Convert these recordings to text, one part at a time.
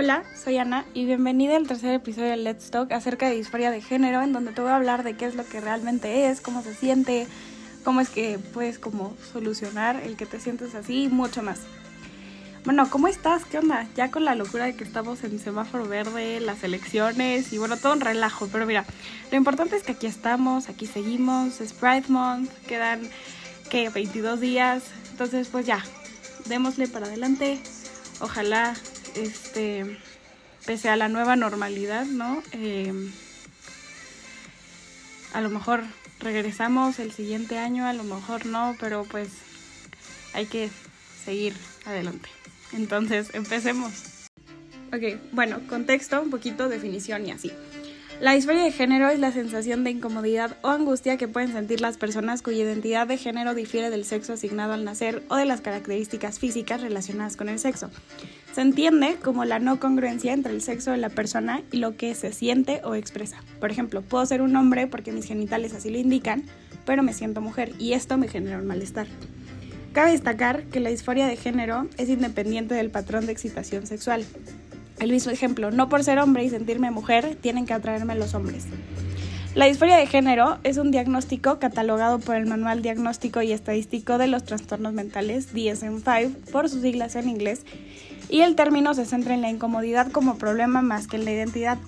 Hola, soy Ana y bienvenida al tercer episodio de Let's Talk acerca de disforia de género, en donde te voy a hablar de qué es lo que realmente es, cómo se siente, cómo es que puedes como solucionar el que te sientes así y mucho más. Bueno, ¿cómo estás? ¿Qué onda? Ya con la locura de que estamos en semáforo verde, las elecciones y bueno, todo un relajo. Pero mira, lo importante es que aquí estamos, aquí seguimos, es Pride Month, quedan que 22 días. Entonces, pues ya, démosle para adelante. Ojalá este, pese a la nueva normalidad, ¿no? Eh, a lo mejor regresamos el siguiente año, a lo mejor no, pero pues hay que seguir adelante. Entonces, empecemos. Ok, bueno, contexto, un poquito, definición y así. La disforia de género es la sensación de incomodidad o angustia que pueden sentir las personas cuya identidad de género difiere del sexo asignado al nacer o de las características físicas relacionadas con el sexo. Se entiende como la no congruencia entre el sexo de la persona y lo que se siente o expresa. Por ejemplo, puedo ser un hombre porque mis genitales así lo indican, pero me siento mujer y esto me genera un malestar. Cabe destacar que la disforia de género es independiente del patrón de excitación sexual. El mismo ejemplo, no por ser hombre y sentirme mujer, tienen que atraerme los hombres. La disforia de género es un diagnóstico catalogado por el Manual Diagnóstico y Estadístico de los Trastornos Mentales, DSM-5, por sus siglas en inglés, y el término se centra en la incomodidad como problema más que en la identidad.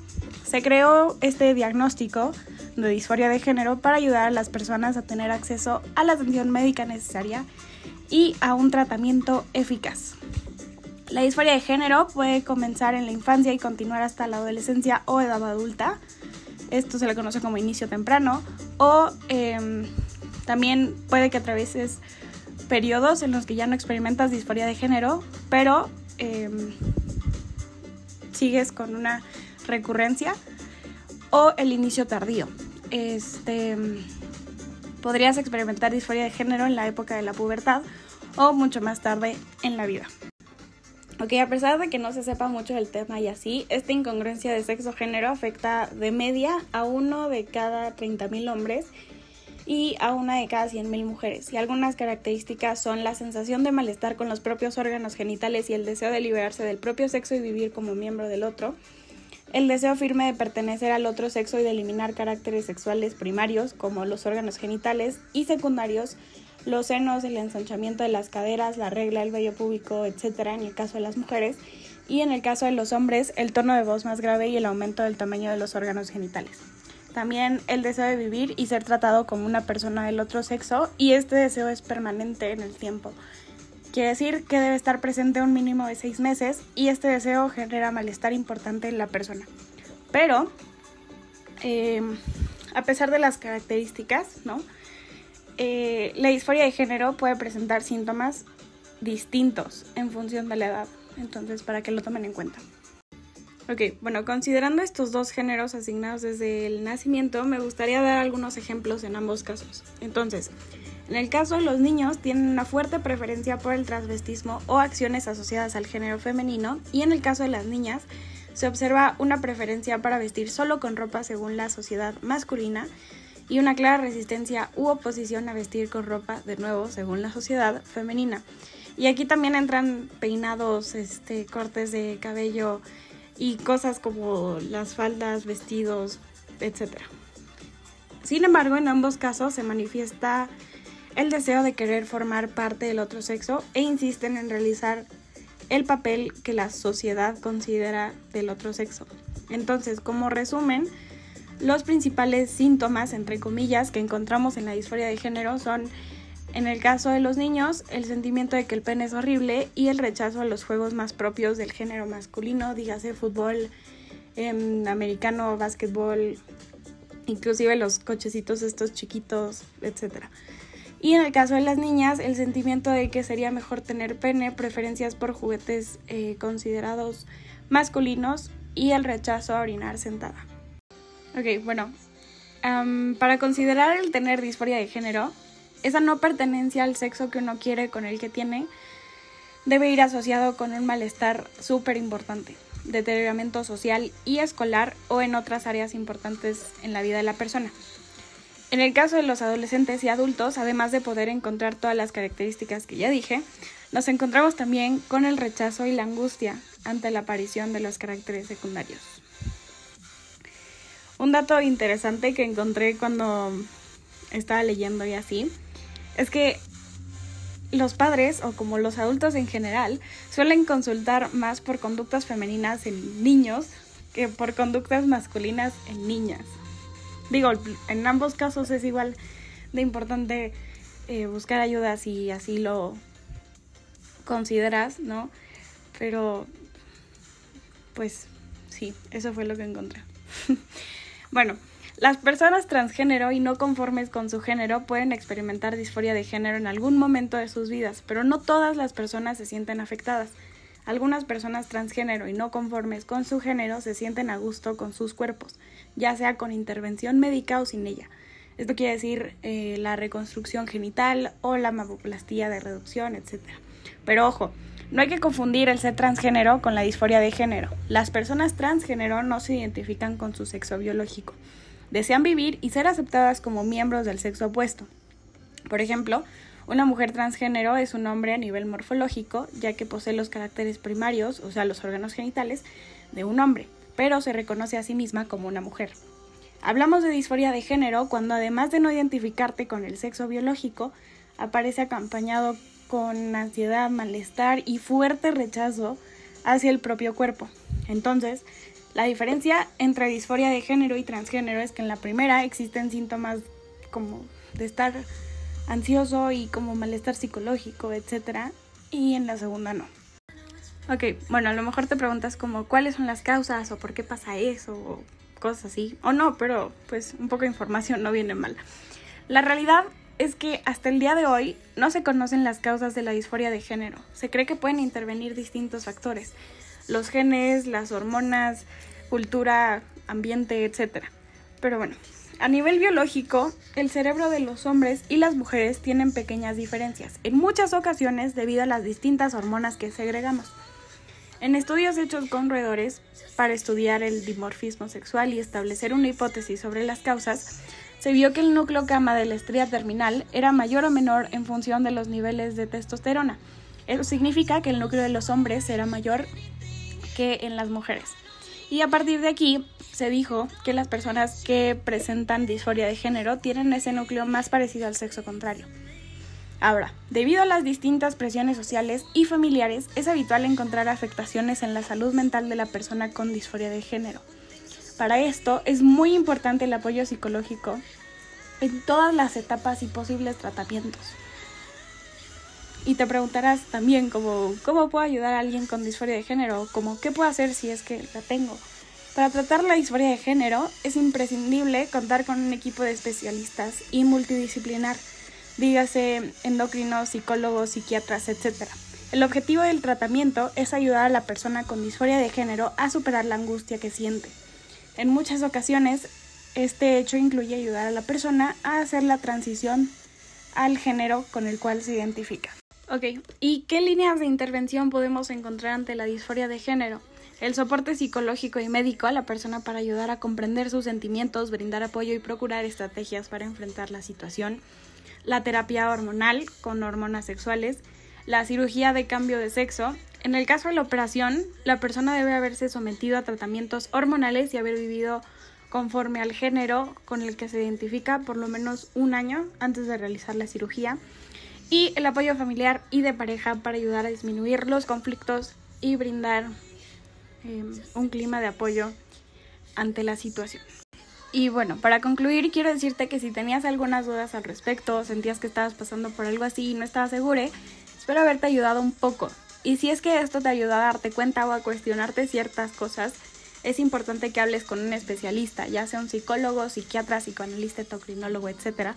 Se creó este diagnóstico de disforia de género para ayudar a las personas a tener acceso a la atención médica necesaria y a un tratamiento eficaz. La disforia de género puede comenzar en la infancia y continuar hasta la adolescencia o edad adulta. Esto se le conoce como inicio temprano. O em, también puede que atravieses periodos en los que ya no experimentas disforia de género, pero em, sigues con una recurrencia. O el inicio tardío. Este, podrías experimentar disforia de género en la época de la pubertad o mucho más tarde en la vida. Ok, a pesar de que no se sepa mucho del tema y así, esta incongruencia de sexo-género afecta de media a uno de cada 30.000 hombres y a una de cada 100.000 mujeres. Y algunas características son la sensación de malestar con los propios órganos genitales y el deseo de liberarse del propio sexo y vivir como miembro del otro. El deseo firme de pertenecer al otro sexo y de eliminar caracteres sexuales primarios como los órganos genitales y secundarios los senos, el ensanchamiento de las caderas, la regla, el vello púbico, etcétera, en el caso de las mujeres, y en el caso de los hombres, el tono de voz más grave y el aumento del tamaño de los órganos genitales. También el deseo de vivir y ser tratado como una persona del otro sexo, y este deseo es permanente en el tiempo. Quiere decir que debe estar presente un mínimo de seis meses y este deseo genera malestar importante en la persona. Pero, eh, a pesar de las características, ¿no? Eh, la disforia de género puede presentar síntomas distintos en función de la edad, entonces para que lo tomen en cuenta. Ok, bueno, considerando estos dos géneros asignados desde el nacimiento, me gustaría dar algunos ejemplos en ambos casos. Entonces, en el caso de los niños tienen una fuerte preferencia por el transvestismo o acciones asociadas al género femenino y en el caso de las niñas se observa una preferencia para vestir solo con ropa según la sociedad masculina y una clara resistencia u oposición a vestir con ropa, de nuevo, según la sociedad femenina. Y aquí también entran peinados, este, cortes de cabello y cosas como las faldas, vestidos, etc. Sin embargo, en ambos casos se manifiesta el deseo de querer formar parte del otro sexo e insisten en realizar el papel que la sociedad considera del otro sexo. Entonces, como resumen, los principales síntomas, entre comillas, que encontramos en la disforia de género son, en el caso de los niños, el sentimiento de que el pene es horrible y el rechazo a los juegos más propios del género masculino, dígase fútbol, em, americano, básquetbol, inclusive los cochecitos estos chiquitos, etc. Y en el caso de las niñas, el sentimiento de que sería mejor tener pene, preferencias por juguetes eh, considerados masculinos y el rechazo a orinar sentada. Ok, bueno. para considerar el tener disforia de género, esa no pertenencia al sexo que uno quiere con el que tiene debe ir asociado con un malestar súper importante, deterioramiento social y escolar o en otras áreas importantes en la vida de la persona. En el caso de los adolescentes y adultos, además de poder encontrar todas las características que ya dije, nos encontramos también con el rechazo y la angustia ante la aparición de los caracteres secundarios. Un dato interesante que encontré cuando estaba leyendo y así es que los padres, o como los adultos en general, suelen consultar más por conductas femeninas en niños que por conductas masculinas en niñas. Digo, en ambos casos es igual de importante eh, buscar ayuda si así lo consideras, ¿no? Pero, pues sí, eso fue lo que encontré. bueno, las personas transgénero y no conformes con su género pueden experimentar disforia de género en algún momento de sus vidas, pero no todas las personas se sienten afectadas. Algunas personas transgénero y no conformes con su género se sienten a gusto con sus cuerpos, ya sea con intervención médica o sin ella. Esto quiere decir eh, la reconstrucción genital o la mamoplastía de reducción, etc. Pero ojo, no hay que confundir el ser transgénero con la disforia de género. Las personas transgénero no se identifican con su sexo biológico desean vivir y ser aceptadas como miembros del sexo opuesto. Por ejemplo, una mujer transgénero es un hombre a nivel morfológico, ya que posee los caracteres primarios, o sea, los órganos genitales, de un hombre, pero se reconoce a sí misma como una mujer. Hablamos de disforia de género cuando además de no identificarte con el sexo biológico, aparece acompañado con ansiedad, malestar y fuerte rechazo hacia el propio cuerpo. Entonces, la diferencia entre disforia de género y transgénero es que en la primera existen síntomas como de estar ansioso y como malestar psicológico, etc. Y en la segunda no. Ok, bueno, a lo mejor te preguntas como cuáles son las causas o por qué pasa eso o cosas así. O no, pero pues un poco de información no viene mal. La realidad es que hasta el día de hoy no se conocen las causas de la disforia de género. Se cree que pueden intervenir distintos factores los genes, las hormonas, cultura, ambiente, etc. Pero bueno, a nivel biológico, el cerebro de los hombres y las mujeres tienen pequeñas diferencias, en muchas ocasiones debido a las distintas hormonas que segregamos. En estudios hechos con roedores para estudiar el dimorfismo sexual y establecer una hipótesis sobre las causas, se vio que el núcleo cama de la estrella terminal era mayor o menor en función de los niveles de testosterona. Eso significa que el núcleo de los hombres era mayor que en las mujeres. Y a partir de aquí se dijo que las personas que presentan disforia de género tienen ese núcleo más parecido al sexo contrario. Ahora, debido a las distintas presiones sociales y familiares, es habitual encontrar afectaciones en la salud mental de la persona con disforia de género. Para esto es muy importante el apoyo psicológico en todas las etapas y posibles tratamientos. Y te preguntarás también como, ¿cómo puedo ayudar a alguien con disforia de género? Como, ¿qué puedo hacer si es que la tengo? Para tratar la disforia de género es imprescindible contar con un equipo de especialistas y multidisciplinar, dígase endocrinos, psicólogos, psiquiatras, etc. El objetivo del tratamiento es ayudar a la persona con disforia de género a superar la angustia que siente. En muchas ocasiones, este hecho incluye ayudar a la persona a hacer la transición al género con el cual se identifica. Ok, ¿y qué líneas de intervención podemos encontrar ante la disforia de género? El soporte psicológico y médico a la persona para ayudar a comprender sus sentimientos, brindar apoyo y procurar estrategias para enfrentar la situación. La terapia hormonal con hormonas sexuales. La cirugía de cambio de sexo. En el caso de la operación, la persona debe haberse sometido a tratamientos hormonales y haber vivido conforme al género con el que se identifica por lo menos un año antes de realizar la cirugía y el apoyo familiar y de pareja para ayudar a disminuir los conflictos y brindar em, un clima de apoyo ante la situación. Y bueno, para concluir, quiero decirte que si tenías algunas dudas al respecto, sentías que estabas pasando por algo así y no estabas segura, espero haberte ayudado un poco. Y si es que esto te ayuda a darte cuenta o a cuestionarte ciertas cosas, es importante que hables con un especialista, ya sea un psicólogo, psiquiatra, psicoanalista, endocrinólogo, etc.,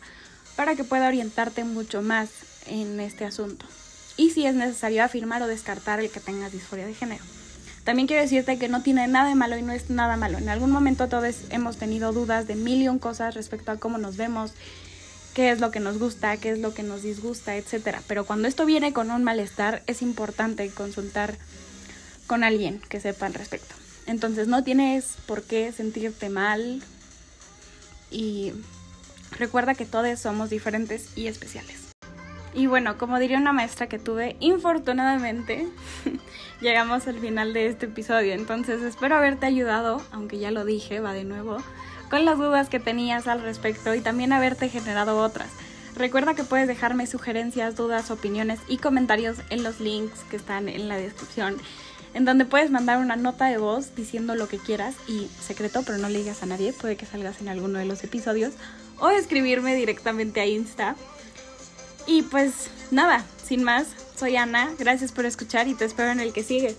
para que pueda orientarte mucho más en este asunto. Y si es necesario afirmar o descartar el que tengas disforia de género. También quiero decirte que no tiene nada de malo y no es nada malo. En algún momento todos hemos tenido dudas de mil y un cosas respecto a cómo nos vemos, qué es lo que nos gusta, qué es lo que nos disgusta, etc. Pero cuando esto viene con un malestar, es importante consultar con alguien que sepa al respecto. Entonces no tienes por qué sentirte mal y Recuerda que todos somos diferentes y especiales. Y bueno, como diría una maestra que tuve, infortunadamente llegamos al final de este episodio. Entonces espero haberte ayudado, aunque ya lo dije, va de nuevo, con las dudas que tenías al respecto y también haberte generado otras. Recuerda que puedes dejarme sugerencias, dudas, opiniones y comentarios en los links que están en la descripción, en donde puedes mandar una nota de voz diciendo lo que quieras y secreto, pero no le digas a nadie, puede que salgas en alguno de los episodios, o escribirme directamente a Insta y pues nada, sin más, soy Ana, gracias por escuchar y te espero en el que sigue.